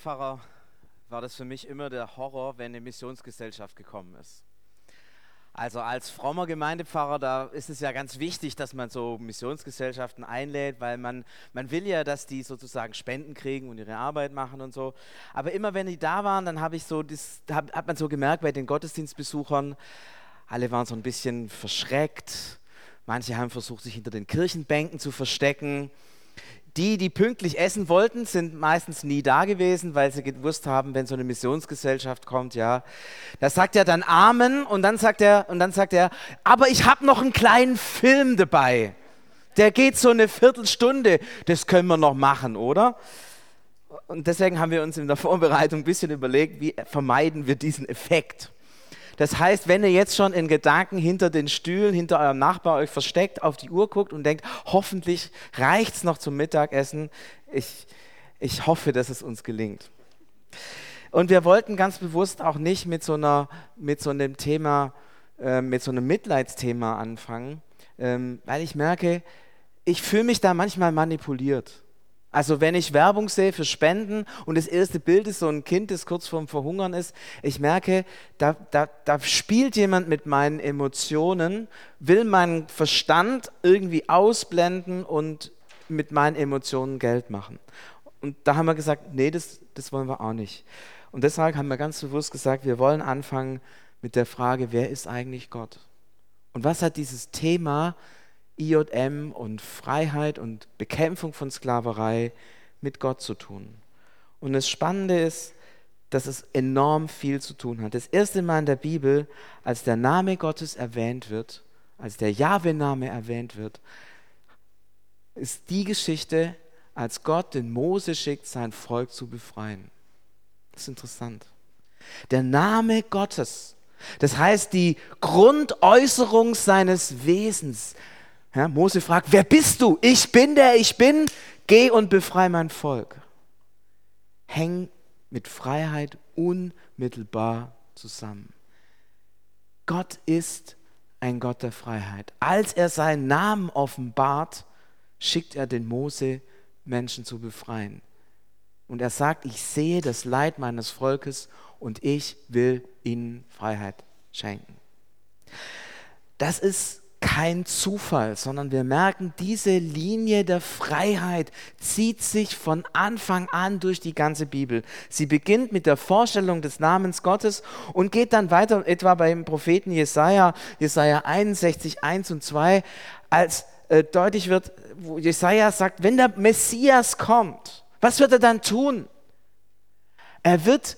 Pfarrer war das für mich immer der Horror, wenn eine Missionsgesellschaft gekommen ist. Also als frommer Gemeindepfarrer, da ist es ja ganz wichtig, dass man so Missionsgesellschaften einlädt, weil man, man will ja, dass die sozusagen Spenden kriegen und ihre Arbeit machen und so. Aber immer wenn die da waren, dann habe ich so, das, hab, hat man so gemerkt bei den Gottesdienstbesuchern, alle waren so ein bisschen verschreckt. Manche haben versucht, sich hinter den Kirchenbänken zu verstecken die, die pünktlich essen wollten, sind meistens nie da gewesen, weil sie gewusst haben, wenn so eine Missionsgesellschaft kommt, ja, da sagt er dann Amen und dann sagt er, und dann sagt er, aber ich habe noch einen kleinen Film dabei. Der geht so eine Viertelstunde. Das können wir noch machen, oder? Und deswegen haben wir uns in der Vorbereitung ein bisschen überlegt, wie vermeiden wir diesen Effekt. Das heißt, wenn ihr jetzt schon in Gedanken hinter den Stühlen, hinter eurem Nachbar euch versteckt, auf die Uhr guckt und denkt, hoffentlich reicht es noch zum Mittagessen, ich, ich hoffe, dass es uns gelingt. Und wir wollten ganz bewusst auch nicht mit so, einer, mit so einem Thema, äh, mit so einem Mitleidsthema anfangen, ähm, weil ich merke, ich fühle mich da manchmal manipuliert. Also wenn ich Werbung sehe für Spenden und das erste Bild ist so ein Kind, das kurz vorm Verhungern ist, ich merke, da, da, da spielt jemand mit meinen Emotionen, will meinen Verstand irgendwie ausblenden und mit meinen Emotionen Geld machen. Und da haben wir gesagt, nee, das, das wollen wir auch nicht. Und deshalb haben wir ganz bewusst gesagt, wir wollen anfangen mit der Frage, wer ist eigentlich Gott? Und was hat dieses Thema IJM und Freiheit und Bekämpfung von Sklaverei mit Gott zu tun. Und das Spannende ist, dass es enorm viel zu tun hat. Das erste Mal in der Bibel, als der Name Gottes erwähnt wird, als der Jahwe-Name erwähnt wird, ist die Geschichte, als Gott den Mose schickt, sein Volk zu befreien. Das ist interessant. Der Name Gottes, das heißt die Grundäußerung seines Wesens, ja, Mose fragt, wer bist du? Ich bin der ich bin. Geh und befreie mein Volk. Häng mit Freiheit unmittelbar zusammen. Gott ist ein Gott der Freiheit. Als er seinen Namen offenbart, schickt er den Mose, Menschen zu befreien. Und er sagt, ich sehe das Leid meines Volkes und ich will ihnen Freiheit schenken. Das ist kein Zufall, sondern wir merken, diese Linie der Freiheit zieht sich von Anfang an durch die ganze Bibel. Sie beginnt mit der Vorstellung des Namens Gottes und geht dann weiter, etwa beim Propheten Jesaja, Jesaja 61, 1 und 2, als äh, deutlich wird, wo Jesaja sagt, wenn der Messias kommt, was wird er dann tun? Er wird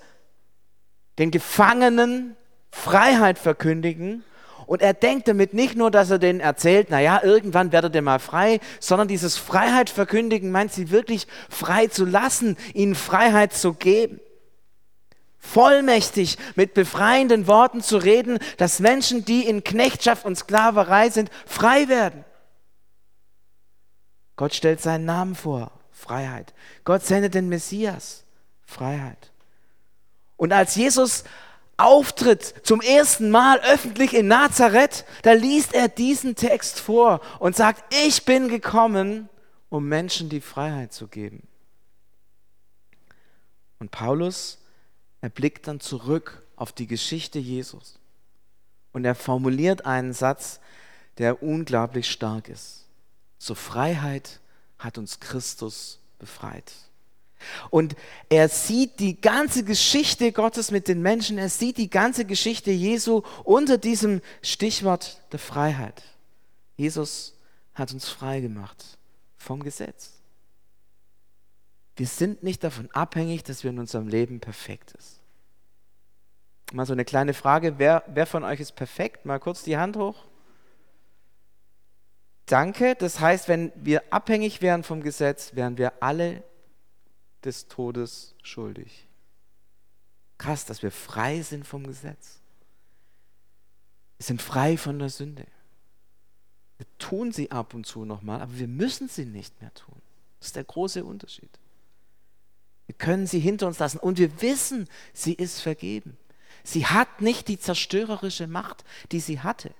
den Gefangenen Freiheit verkündigen und er denkt damit nicht nur, dass er denen erzählt, naja, irgendwann werdet ihr mal frei, sondern dieses Freiheit verkündigen meint sie wirklich frei zu lassen, ihnen Freiheit zu geben. Vollmächtig mit befreienden Worten zu reden, dass Menschen, die in Knechtschaft und Sklaverei sind, frei werden. Gott stellt seinen Namen vor, Freiheit. Gott sendet den Messias, Freiheit. Und als Jesus auftritt zum ersten Mal öffentlich in Nazareth, da liest er diesen Text vor und sagt, ich bin gekommen, um Menschen die Freiheit zu geben. Und Paulus, er blickt dann zurück auf die Geschichte Jesus und er formuliert einen Satz, der unglaublich stark ist. Zur Freiheit hat uns Christus befreit. Und er sieht die ganze Geschichte Gottes mit den Menschen, er sieht die ganze Geschichte Jesu unter diesem Stichwort der Freiheit. Jesus hat uns frei gemacht vom Gesetz. Wir sind nicht davon abhängig, dass wir in unserem Leben perfekt ist. Mal so eine kleine Frage, wer, wer von euch ist perfekt? Mal kurz die Hand hoch. Danke, das heißt, wenn wir abhängig wären vom Gesetz, wären wir alle des Todes schuldig. Krass, dass wir frei sind vom Gesetz. Wir sind frei von der Sünde. Wir tun sie ab und zu nochmal, aber wir müssen sie nicht mehr tun. Das ist der große Unterschied. Wir können sie hinter uns lassen und wir wissen, sie ist vergeben. Sie hat nicht die zerstörerische Macht, die sie hatte.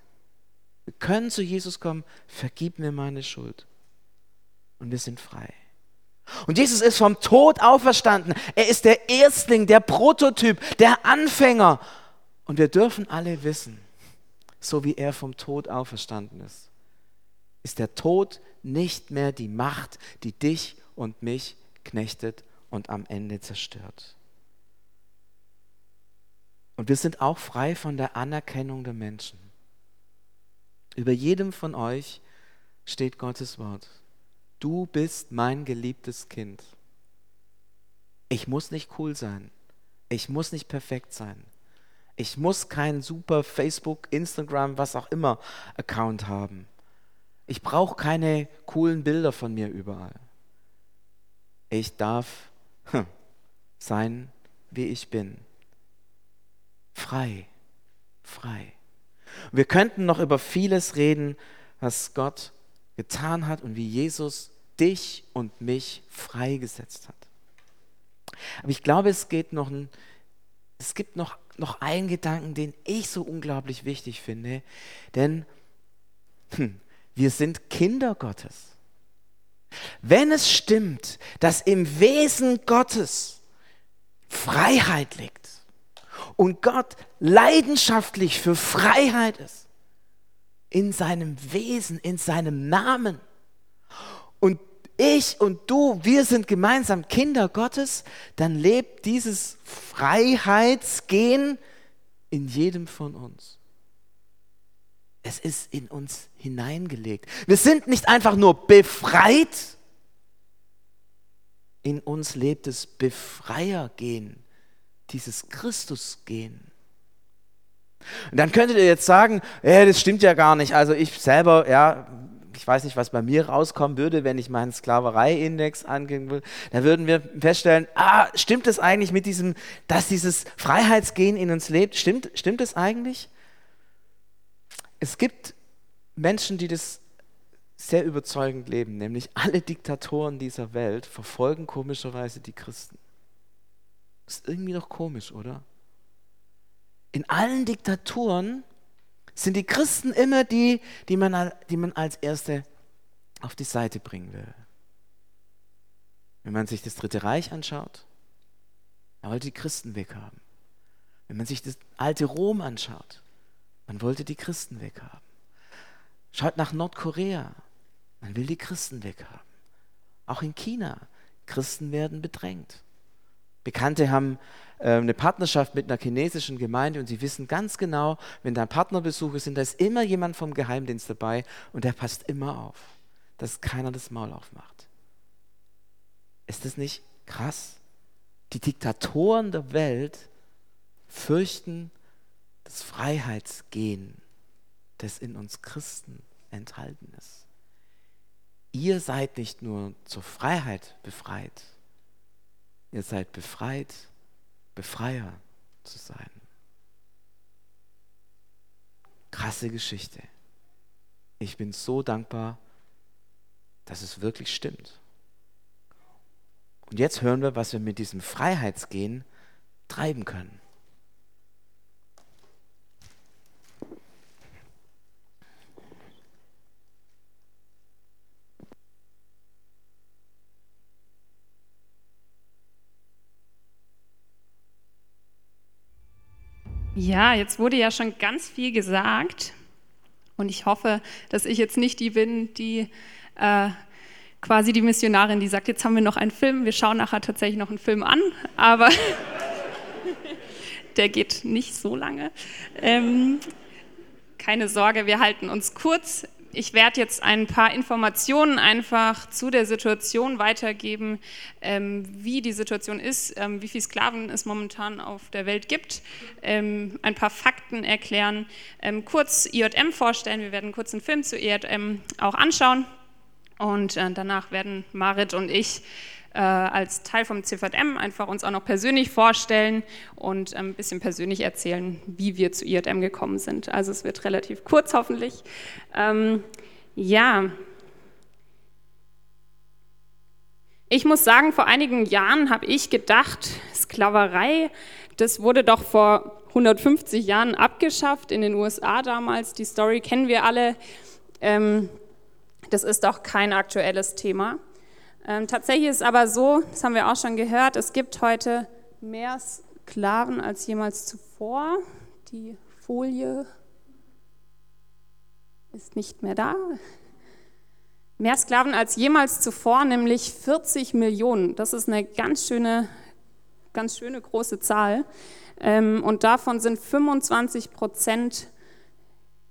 Wir können zu Jesus kommen, vergib mir meine Schuld. Und wir sind frei. Und Jesus ist vom Tod auferstanden. Er ist der Erstling, der Prototyp, der Anfänger. Und wir dürfen alle wissen, so wie er vom Tod auferstanden ist, ist der Tod nicht mehr die Macht, die dich und mich knechtet und am Ende zerstört. Und wir sind auch frei von der Anerkennung der Menschen. Über jedem von euch steht Gottes Wort. Du bist mein geliebtes Kind. Ich muss nicht cool sein. Ich muss nicht perfekt sein. Ich muss keinen super Facebook, Instagram, was auch immer Account haben. Ich brauche keine coolen Bilder von mir überall. Ich darf hm, sein, wie ich bin. Frei, frei. Wir könnten noch über vieles reden, was Gott getan hat und wie Jesus dich und mich freigesetzt hat. Aber ich glaube, es geht noch ein, es gibt noch, noch einen Gedanken, den ich so unglaublich wichtig finde, denn hm, wir sind Kinder Gottes. Wenn es stimmt, dass im Wesen Gottes Freiheit liegt und Gott leidenschaftlich für Freiheit ist, in seinem Wesen, in seinem Namen, ich und du, wir sind gemeinsam Kinder Gottes, dann lebt dieses Freiheitsgehen in jedem von uns. Es ist in uns hineingelegt. Wir sind nicht einfach nur befreit, in uns lebt das Befreiergehen, dieses Christusgehen. Und dann könntet ihr jetzt sagen, ja, das stimmt ja gar nicht. Also ich selber, ja, ich weiß nicht, was bei mir rauskommen würde, wenn ich meinen Sklaverei-Index angehen würde, da würden wir feststellen, ah, stimmt es eigentlich mit diesem, dass dieses Freiheitsgehen in uns lebt? Stimmt, stimmt es eigentlich? Es gibt Menschen, die das sehr überzeugend leben, nämlich alle Diktatoren dieser Welt verfolgen komischerweise die Christen. Ist irgendwie doch komisch, oder? In allen Diktaturen sind die Christen immer die, die man, die man als Erste auf die Seite bringen will. Wenn man sich das Dritte Reich anschaut, man wollte die Christen weghaben. Wenn man sich das alte Rom anschaut, man wollte die Christen weghaben. Schaut nach Nordkorea, man will die Christen weghaben. Auch in China, Christen werden bedrängt. Bekannte haben eine Partnerschaft mit einer chinesischen Gemeinde und sie wissen ganz genau, wenn da Partnerbesuche sind, da ist immer jemand vom Geheimdienst dabei und der passt immer auf, dass keiner das Maul aufmacht. Ist das nicht krass? Die Diktatoren der Welt fürchten das Freiheitsgehen, das in uns Christen enthalten ist. Ihr seid nicht nur zur Freiheit befreit, ihr seid befreit Befreier zu sein. Krasse Geschichte. Ich bin so dankbar, dass es wirklich stimmt. Und jetzt hören wir, was wir mit diesem Freiheitsgehen treiben können. Ja, jetzt wurde ja schon ganz viel gesagt. Und ich hoffe, dass ich jetzt nicht die bin, die äh, quasi die Missionarin, die sagt, jetzt haben wir noch einen Film, wir schauen nachher tatsächlich noch einen Film an, aber der geht nicht so lange. Ähm, keine Sorge, wir halten uns kurz ich werde jetzt ein paar Informationen einfach zu der Situation weitergeben, ähm, wie die Situation ist, ähm, wie viele Sklaven es momentan auf der Welt gibt, ähm, ein paar Fakten erklären, ähm, kurz IJM vorstellen. Wir werden kurz einen Film zu IJM auch anschauen und äh, danach werden Marit und ich äh, als Teil vom CVM einfach uns auch noch persönlich vorstellen und ein bisschen persönlich erzählen, wie wir zu IJM gekommen sind. Also es wird relativ kurz hoffentlich. Ähm, ja, ich muss sagen, vor einigen Jahren habe ich gedacht, Sklaverei, das wurde doch vor 150 Jahren abgeschafft in den USA damals. Die Story kennen wir alle. Ähm, das ist doch kein aktuelles Thema. Ähm, tatsächlich ist es aber so, das haben wir auch schon gehört, es gibt heute mehr Sklaven als jemals zuvor. Die Folie ist nicht mehr da. Mehr Sklaven als jemals zuvor, nämlich 40 Millionen. Das ist eine ganz schöne, ganz schöne große Zahl. Ähm, und davon sind 25 Prozent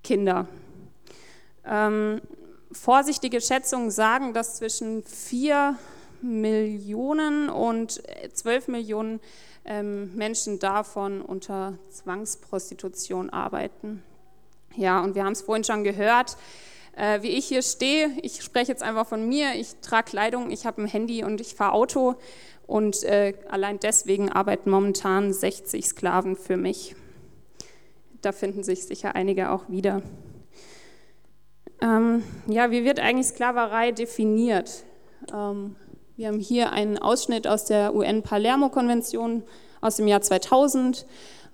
Kinder. Vorsichtige Schätzungen sagen, dass zwischen 4 Millionen und 12 Millionen ähm, Menschen davon unter Zwangsprostitution arbeiten. Ja, und wir haben es vorhin schon gehört, äh, wie ich hier stehe. Ich spreche jetzt einfach von mir. Ich trage Kleidung, ich habe ein Handy und ich fahre Auto. Und äh, allein deswegen arbeiten momentan 60 Sklaven für mich. Da finden sich sicher einige auch wieder. Ähm, ja, wie wird eigentlich Sklaverei definiert? Ähm, wir haben hier einen Ausschnitt aus der UN-Palermo-Konvention aus dem Jahr 2000.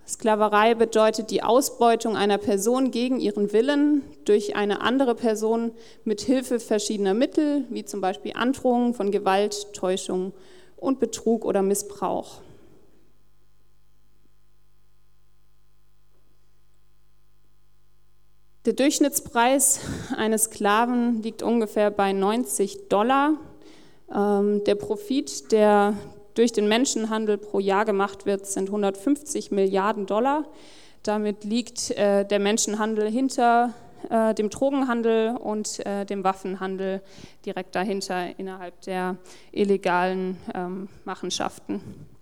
Sklaverei bedeutet die Ausbeutung einer Person gegen ihren Willen durch eine andere Person mit Hilfe verschiedener Mittel, wie zum Beispiel Androhung von Gewalt, Täuschung und Betrug oder Missbrauch. Der Durchschnittspreis eines Sklaven liegt ungefähr bei 90 Dollar. Ähm, der Profit, der durch den Menschenhandel pro Jahr gemacht wird, sind 150 Milliarden Dollar. Damit liegt äh, der Menschenhandel hinter äh, dem Drogenhandel und äh, dem Waffenhandel direkt dahinter innerhalb der illegalen ähm, Machenschaften.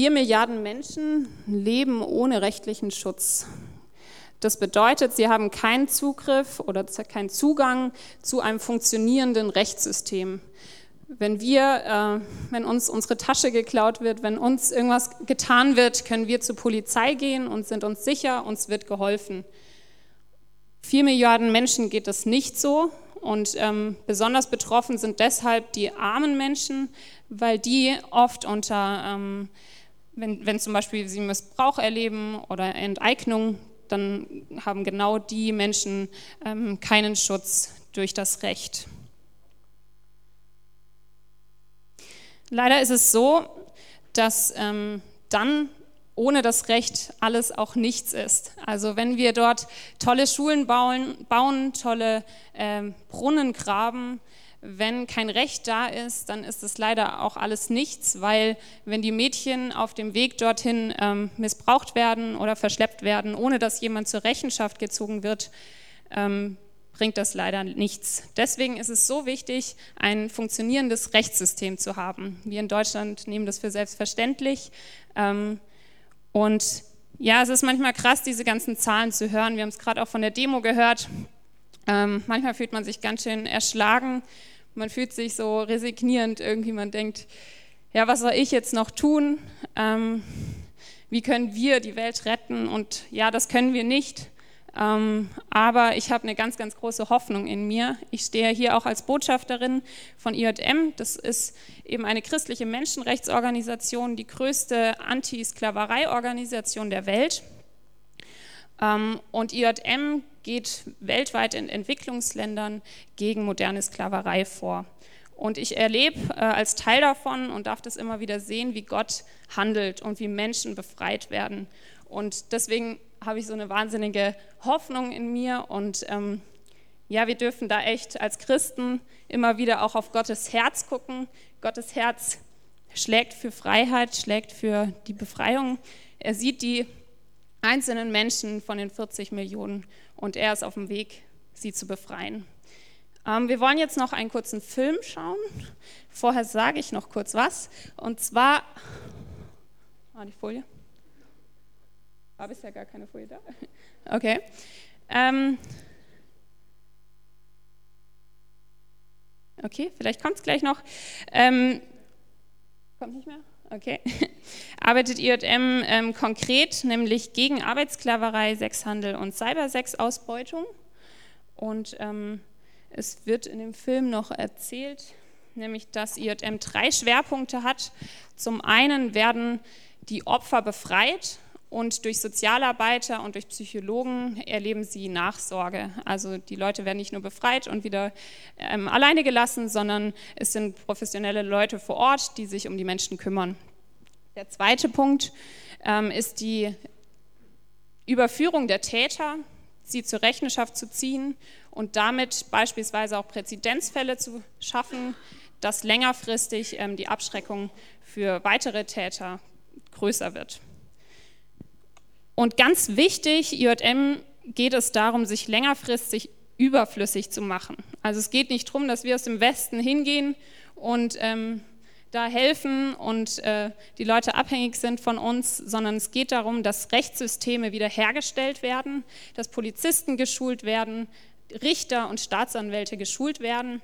Vier Milliarden Menschen leben ohne rechtlichen Schutz. Das bedeutet, sie haben keinen Zugriff oder keinen Zugang zu einem funktionierenden Rechtssystem. Wenn wir, äh, wenn uns unsere Tasche geklaut wird, wenn uns irgendwas getan wird, können wir zur Polizei gehen und sind uns sicher, uns wird geholfen. Vier Milliarden Menschen geht das nicht so und ähm, besonders betroffen sind deshalb die armen Menschen, weil die oft unter, ähm, wenn, wenn zum Beispiel sie Missbrauch erleben oder Enteignung, dann haben genau die Menschen ähm, keinen Schutz durch das Recht. Leider ist es so, dass ähm, dann ohne das Recht alles auch nichts ist. Also wenn wir dort tolle Schulen bauen, bauen tolle ähm, Brunnen graben, wenn kein Recht da ist, dann ist es leider auch alles nichts, weil wenn die Mädchen auf dem Weg dorthin ähm, missbraucht werden oder verschleppt werden, ohne dass jemand zur Rechenschaft gezogen wird, ähm, bringt das leider nichts. Deswegen ist es so wichtig, ein funktionierendes Rechtssystem zu haben. Wir in Deutschland nehmen das für selbstverständlich. Ähm, und ja, es ist manchmal krass, diese ganzen Zahlen zu hören. Wir haben es gerade auch von der Demo gehört. Ähm, manchmal fühlt man sich ganz schön erschlagen, man fühlt sich so resignierend irgendwie, man denkt, ja, was soll ich jetzt noch tun? Ähm, wie können wir die Welt retten? Und ja, das können wir nicht. Ähm, aber ich habe eine ganz, ganz große Hoffnung in mir. Ich stehe hier auch als Botschafterin von IJM. Das ist eben eine christliche Menschenrechtsorganisation, die größte Anti-Sklaverei-Organisation der Welt. Ähm, und IJM geht weltweit in Entwicklungsländern gegen moderne Sklaverei vor. Und ich erlebe äh, als Teil davon und darf das immer wieder sehen, wie Gott handelt und wie Menschen befreit werden. Und deswegen habe ich so eine wahnsinnige Hoffnung in mir. Und ähm, ja, wir dürfen da echt als Christen immer wieder auch auf Gottes Herz gucken. Gottes Herz schlägt für Freiheit, schlägt für die Befreiung. Er sieht die einzelnen Menschen von den 40 Millionen und er ist auf dem Weg, sie zu befreien. Ähm, wir wollen jetzt noch einen kurzen Film schauen. Vorher sage ich noch kurz was. Und zwar, ah, die Folie. War bisher gar keine Folie da. Okay. Ähm, okay, vielleicht kommt es gleich noch. Ähm, kommt nicht mehr? Okay. Arbeitet IJM ähm, konkret, nämlich gegen Arbeitssklaverei, Sexhandel und Cybersex-Ausbeutung. Und ähm, es wird in dem Film noch erzählt, nämlich dass IJM drei Schwerpunkte hat. Zum einen werden die Opfer befreit Und durch Sozialarbeiter und durch Psychologen erleben sie Nachsorge. Also die Leute werden nicht nur befreit und wieder ähm, alleine gelassen, sondern es sind professionelle Leute vor Ort, die sich um die Menschen kümmern. Der zweite Punkt ähm, ist die Überführung der Täter, sie zur Rechenschaft zu ziehen und damit beispielsweise auch Präzedenzfälle zu schaffen, dass längerfristig ähm, die Abschreckung für weitere Täter größer wird. Und ganz wichtig, IJM geht es darum, sich längerfristig überflüssig zu machen. Also es geht nicht darum, dass wir aus dem Westen hingehen und ähm, da helfen und äh, die Leute abhängig sind von uns, sondern es geht darum, dass Rechtssysteme wiederhergestellt werden, dass Polizisten geschult werden, Richter und Staatsanwälte geschult werden,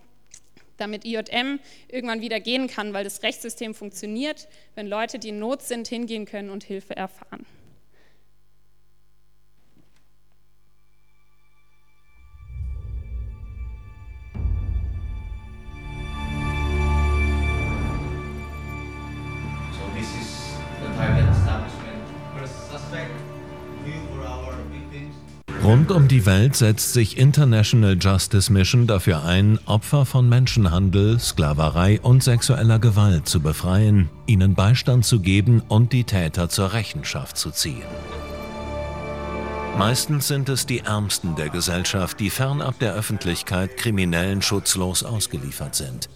damit IJM irgendwann wieder gehen kann, weil das Rechtssystem funktioniert, wenn Leute, die in Not sind, hingehen können und Hilfe erfahren. Rund um die Welt setzt sich International Justice Mission dafür ein, Opfer von Menschenhandel, Sklaverei und sexueller Gewalt zu befreien, ihnen Beistand zu geben und die Täter zur Rechenschaft zu ziehen. Meistens sind es die Ärmsten der Gesellschaft, die fernab der Öffentlichkeit Kriminellen schutzlos ausgeliefert sind.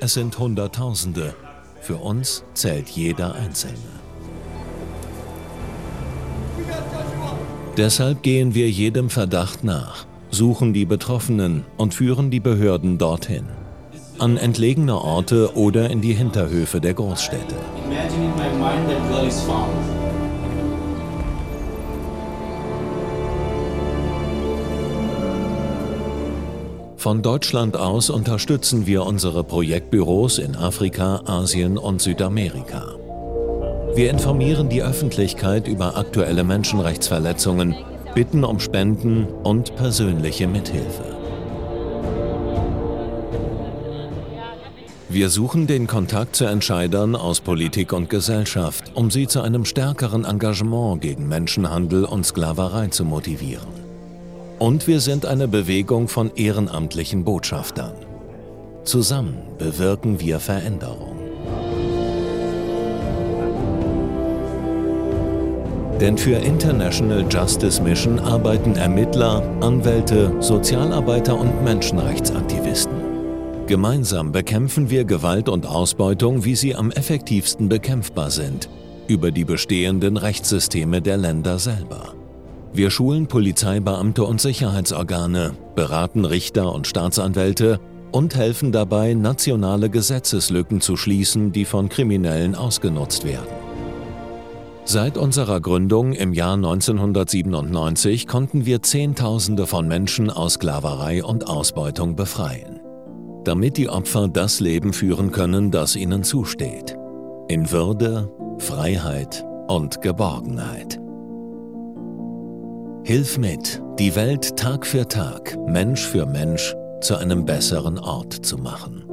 Es sind Hunderttausende. Für uns zählt jeder Einzelne. Deshalb gehen wir jedem Verdacht nach, suchen die Betroffenen und führen die Behörden dorthin. An entlegene Orte oder in die Hinterhöfe der Großstädte. Von Deutschland aus unterstützen wir unsere Projektbüros in Afrika, Asien und Südamerika. Wir informieren die Öffentlichkeit über aktuelle Menschenrechtsverletzungen, bitten um Spenden und persönliche Mithilfe. Wir suchen den Kontakt zu Entscheidern aus Politik und Gesellschaft, um sie zu einem stärkeren Engagement gegen Menschenhandel und Sklaverei zu motivieren. Und wir sind eine Bewegung von ehrenamtlichen Botschaftern. Zusammen bewirken wir Veränderung. Denn für International Justice Mission arbeiten Ermittler, Anwälte, Sozialarbeiter und Menschenrechtsaktivisten. Gemeinsam bekämpfen wir Gewalt und Ausbeutung, wie sie am effektivsten bekämpfbar sind, über die bestehenden Rechtssysteme der Länder selber. Wir schulen Polizeibeamte und Sicherheitsorgane, beraten Richter und Staatsanwälte und helfen dabei, nationale Gesetzeslücken zu schließen, die von Kriminellen ausgenutzt werden. Seit unserer Gründung im Jahr 1997 konnten wir Zehntausende von Menschen aus Sklaverei und Ausbeutung befreien. Damit die Opfer das Leben führen können, das ihnen zusteht. In Würde, Freiheit und Geborgenheit. Hilf mit, die Welt Tag für Tag, Mensch für Mensch zu einem besseren Ort zu machen.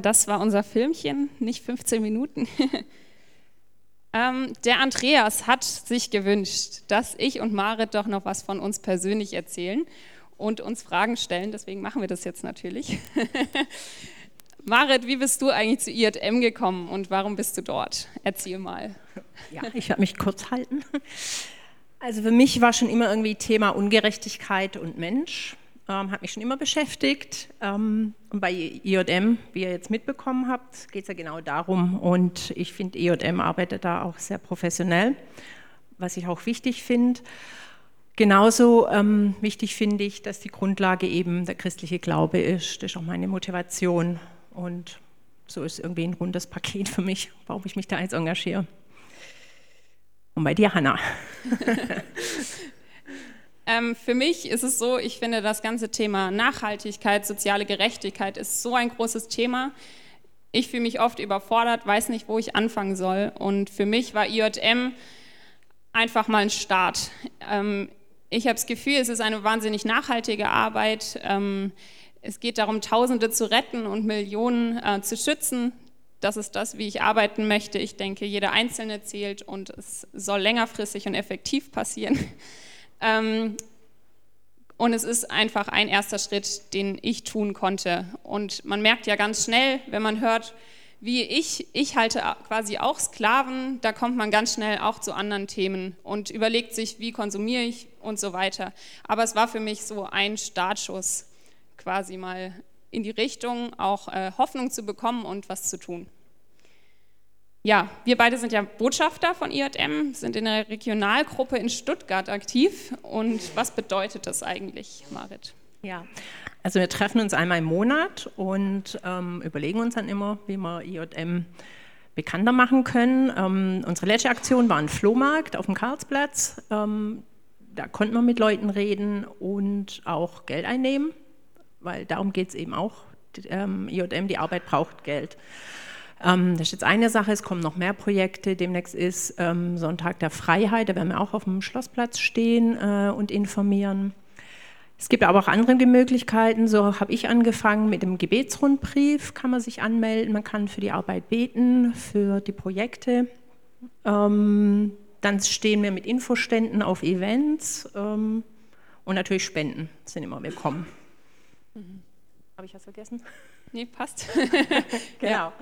Das war unser Filmchen, nicht 15 Minuten. ähm, der Andreas hat sich gewünscht, dass ich und Marit doch noch was von uns persönlich erzählen und uns Fragen stellen. Deswegen machen wir das jetzt natürlich. Marit, wie bist du eigentlich zu IJM gekommen und warum bist du dort? Erzähl mal. Ja, ich werde mich kurz halten. Also für mich war schon immer irgendwie Thema Ungerechtigkeit und Mensch ähm, hat mich schon immer beschäftigt. Ähm, und bei IJM, wie ihr jetzt mitbekommen habt, geht es ja genau darum. Und ich finde, IJM arbeitet da auch sehr professionell, was ich auch wichtig finde. Genauso ähm, wichtig finde ich, dass die Grundlage eben der christliche Glaube ist. Das ist auch meine Motivation. Und so ist irgendwie ein rundes Paket für mich, warum ich mich da jetzt engagiere. Und bei dir, Hanna. ähm, für mich ist es so, ich finde das ganze Thema Nachhaltigkeit, soziale Gerechtigkeit ist so ein großes Thema. Ich fühle mich oft überfordert, weiß nicht, wo ich anfangen soll. Und für mich war IJM einfach mal ein Start. Ähm, ich habe das Gefühl, es ist eine wahnsinnig nachhaltige Arbeit. Ähm, es geht darum, Tausende zu retten und Millionen äh, zu schützen. Das ist das, wie ich arbeiten möchte. Ich denke, jeder Einzelne zählt und es soll längerfristig und effektiv passieren. Ähm, und es ist einfach ein erster Schritt, den ich tun konnte. Und man merkt ja ganz schnell, wenn man hört, wie ich, ich halte quasi auch Sklaven, da kommt man ganz schnell auch zu anderen Themen und überlegt sich, wie konsumiere ich und so weiter. Aber es war für mich so ein Startschuss, quasi mal in die Richtung, auch äh, Hoffnung zu bekommen und was zu tun. Ja, wir beide sind ja Botschafter von IJM, sind in der Regionalgruppe in Stuttgart aktiv. Und was bedeutet das eigentlich, Marit? Ja, also wir treffen uns einmal im Monat und ähm, überlegen uns dann immer, wie wir IJM bekannter machen können. Ähm, unsere letzte Aktion war ein Flohmarkt auf dem Karlsplatz. Ähm, da konnten wir mit Leuten reden und auch Geld einnehmen, weil darum geht es eben auch. Ähm, IJM, die Arbeit braucht Geld. Ähm, das ist jetzt eine Sache, es kommen noch mehr Projekte. Demnächst ist ähm, Sonntag der Freiheit, da werden wir auch auf dem Schlossplatz stehen äh, und informieren. Es gibt aber auch andere Möglichkeiten. So habe ich angefangen mit dem Gebetsrundbrief, kann man sich anmelden. Man kann für die Arbeit beten, für die Projekte. Ähm, dann stehen wir mit Infoständen auf Events ähm, und natürlich Spenden sind immer willkommen. Mhm. Habe ich was vergessen? Nee, passt. genau. Ja.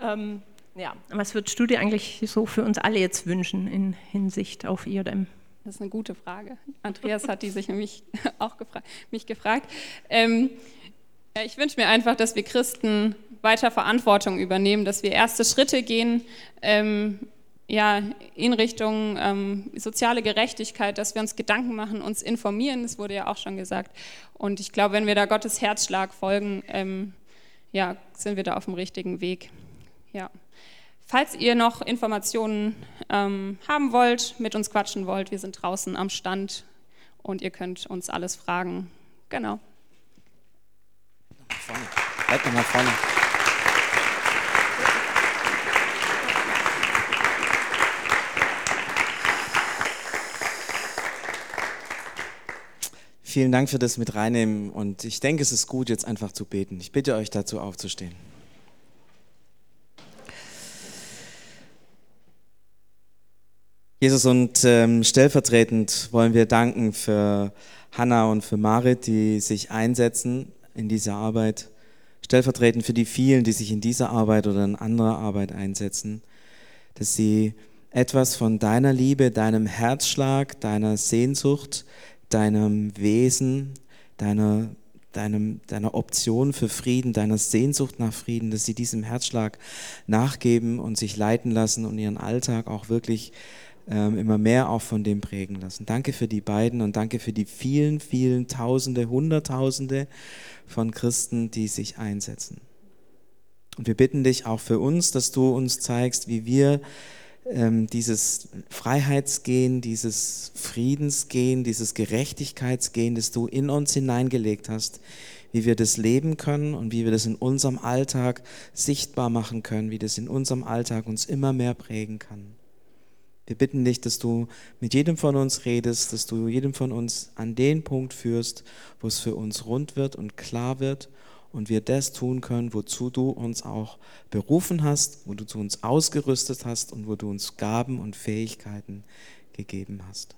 Ähm, ja. Was würdest du dir eigentlich so für uns alle jetzt wünschen in Hinsicht auf IRM? Das ist eine gute Frage. Andreas hat die sich nämlich auch gefra mich gefragt. Ähm, ja, ich wünsche mir einfach, dass wir Christen weiter Verantwortung übernehmen, dass wir erste Schritte gehen ähm, ja, in Richtung ähm, soziale Gerechtigkeit, dass wir uns Gedanken machen, uns informieren, das wurde ja auch schon gesagt. Und ich glaube, wenn wir da Gottes Herzschlag folgen, ähm, ja, sind wir da auf dem richtigen Weg. Ja. Falls ihr noch Informationen ähm, haben wollt, mit uns quatschen wollt, wir sind draußen am Stand und ihr könnt uns alles fragen. Genau. Halt nochmal vorne. Vielen Dank für das mit reinnehmen und ich denke, es ist gut, jetzt einfach zu beten. Ich bitte euch dazu aufzustehen. Jesus, und ähm, stellvertretend wollen wir danken für Hannah und für Marit, die sich einsetzen in dieser Arbeit. Stellvertretend für die vielen, die sich in dieser Arbeit oder in anderer Arbeit einsetzen, dass sie etwas von deiner Liebe, deinem Herzschlag, deiner Sehnsucht, deinem Wesen, deiner, deinem, deiner Option für Frieden, deiner Sehnsucht nach Frieden, dass sie diesem Herzschlag nachgeben und sich leiten lassen und ihren Alltag auch wirklich ähm, immer mehr auch von dem prägen lassen. Danke für die beiden und danke für die vielen, vielen Tausende, Hunderttausende von Christen, die sich einsetzen. Und wir bitten dich auch für uns, dass du uns zeigst, wie wir ähm, dieses Freiheitsgehen, dieses Friedensgehen, dieses Gerechtigkeitsgehen, das du in uns hineingelegt hast, wie wir das leben können und wie wir das in unserem Alltag sichtbar machen können, wie das in unserem Alltag uns immer mehr prägen kann. Wir bitten dich, dass du mit jedem von uns redest, dass du jedem von uns an den Punkt führst, wo es für uns rund wird und klar wird und wir das tun können, wozu du uns auch berufen hast, wo du zu uns ausgerüstet hast und wo du uns Gaben und Fähigkeiten gegeben hast.